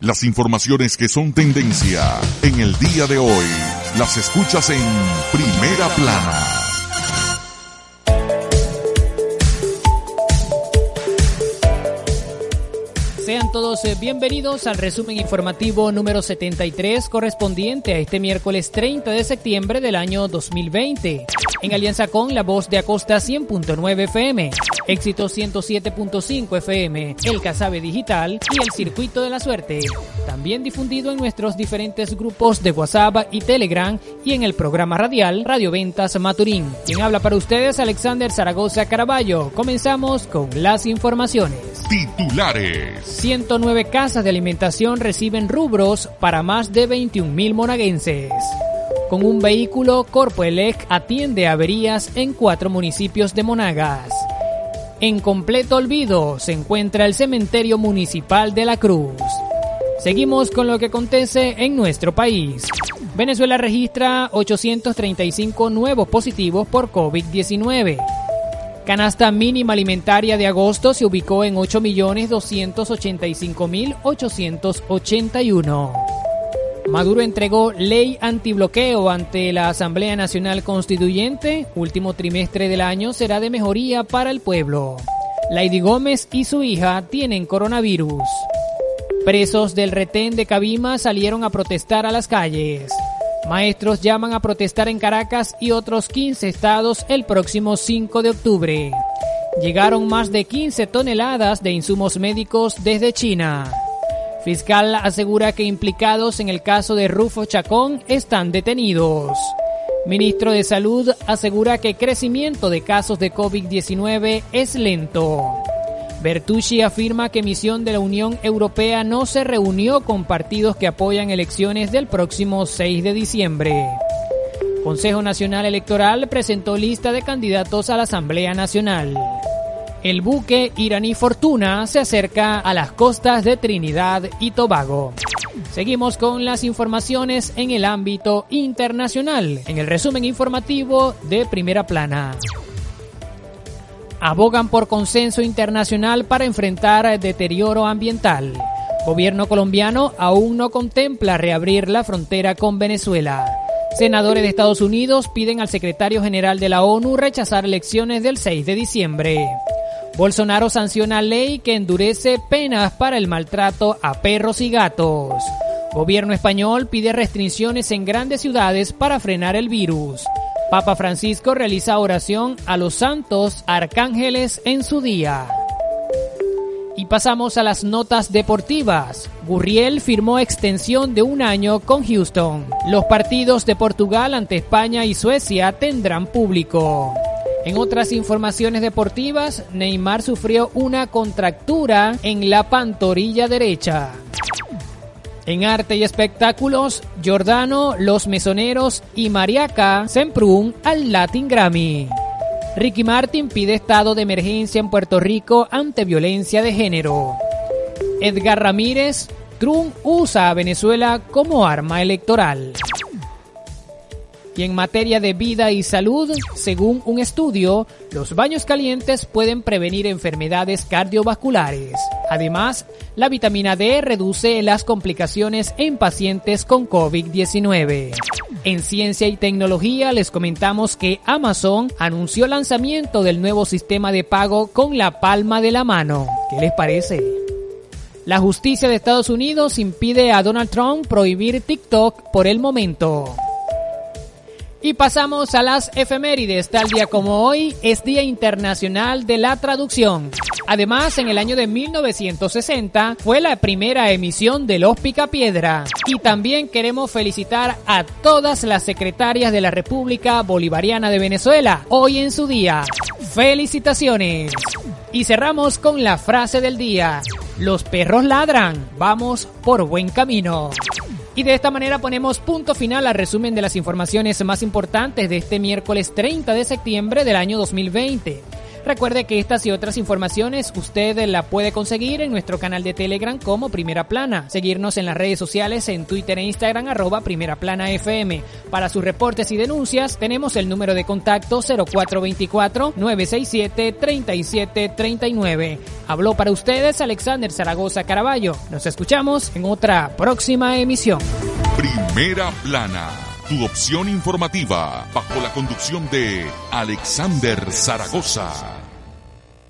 Las informaciones que son tendencia en el día de hoy las escuchas en primera plana. Sean todos eh, bienvenidos al resumen informativo número 73 correspondiente a este miércoles 30 de septiembre del año 2020. En alianza con La Voz de Acosta 100.9 FM, Éxito 107.5 FM, El Casabe Digital y El Circuito de la Suerte. También difundido en nuestros diferentes grupos de WhatsApp y Telegram y en el programa radial Radio Ventas Maturín. Quien habla para ustedes, Alexander Zaragoza Caraballo. Comenzamos con las informaciones. Titulares. 109 casas de alimentación reciben rubros para más de 21 mil monaguenses. Con un vehículo, Corpoelec atiende averías en cuatro municipios de Monagas. En completo olvido se encuentra el cementerio municipal de la Cruz. Seguimos con lo que acontece en nuestro país. Venezuela registra 835 nuevos positivos por COVID-19. Canasta mínima alimentaria de agosto se ubicó en 8.285.881. Maduro entregó ley antibloqueo ante la Asamblea Nacional Constituyente. Último trimestre del año será de mejoría para el pueblo. Lady Gómez y su hija tienen coronavirus. Presos del retén de Cabima salieron a protestar a las calles. Maestros llaman a protestar en Caracas y otros 15 estados el próximo 5 de octubre. Llegaron más de 15 toneladas de insumos médicos desde China. Fiscal asegura que implicados en el caso de Rufo Chacón están detenidos. Ministro de Salud asegura que crecimiento de casos de COVID-19 es lento. Bertucci afirma que misión de la Unión Europea no se reunió con partidos que apoyan elecciones del próximo 6 de diciembre. Consejo Nacional Electoral presentó lista de candidatos a la Asamblea Nacional. El buque iraní Fortuna se acerca a las costas de Trinidad y Tobago. Seguimos con las informaciones en el ámbito internacional, en el resumen informativo de Primera Plana abogan por consenso internacional para enfrentar deterioro ambiental. Gobierno colombiano aún no contempla reabrir la frontera con Venezuela. Senadores de Estados Unidos piden al secretario general de la ONU rechazar elecciones del 6 de diciembre. Bolsonaro sanciona ley que endurece penas para el maltrato a perros y gatos. Gobierno español pide restricciones en grandes ciudades para frenar el virus. Papa Francisco realiza oración a los santos arcángeles en su día. Y pasamos a las notas deportivas. Gurriel firmó extensión de un año con Houston. Los partidos de Portugal ante España y Suecia tendrán público. En otras informaciones deportivas, Neymar sufrió una contractura en la pantorrilla derecha. En arte y espectáculos, Giordano, Los Mesoneros y Mariaca Semprún al Latin Grammy. Ricky Martin pide estado de emergencia en Puerto Rico ante violencia de género. Edgar Ramírez, Trump usa a Venezuela como arma electoral. Y en materia de vida y salud, según un estudio, los baños calientes pueden prevenir enfermedades cardiovasculares. Además, la vitamina D reduce las complicaciones en pacientes con COVID-19. En ciencia y tecnología les comentamos que Amazon anunció el lanzamiento del nuevo sistema de pago con la palma de la mano. ¿Qué les parece? La justicia de Estados Unidos impide a Donald Trump prohibir TikTok por el momento. Y pasamos a las efemérides. Tal día como hoy es Día Internacional de la Traducción. Además, en el año de 1960 fue la primera emisión de Los Picapiedra. Y también queremos felicitar a todas las secretarias de la República Bolivariana de Venezuela, hoy en su día. ¡Felicitaciones! Y cerramos con la frase del día. Los perros ladran, vamos por buen camino. Y de esta manera ponemos punto final al resumen de las informaciones más importantes de este miércoles 30 de septiembre del año 2020. Recuerde que estas y otras informaciones usted la puede conseguir en nuestro canal de Telegram como Primera Plana. Seguirnos en las redes sociales en Twitter e Instagram arroba Primera Plana FM. Para sus reportes y denuncias tenemos el número de contacto 0424-967-3739. Habló para ustedes Alexander Zaragoza Caraballo. Nos escuchamos en otra próxima emisión. Primera Plana, tu opción informativa bajo la conducción de Alexander Zaragoza.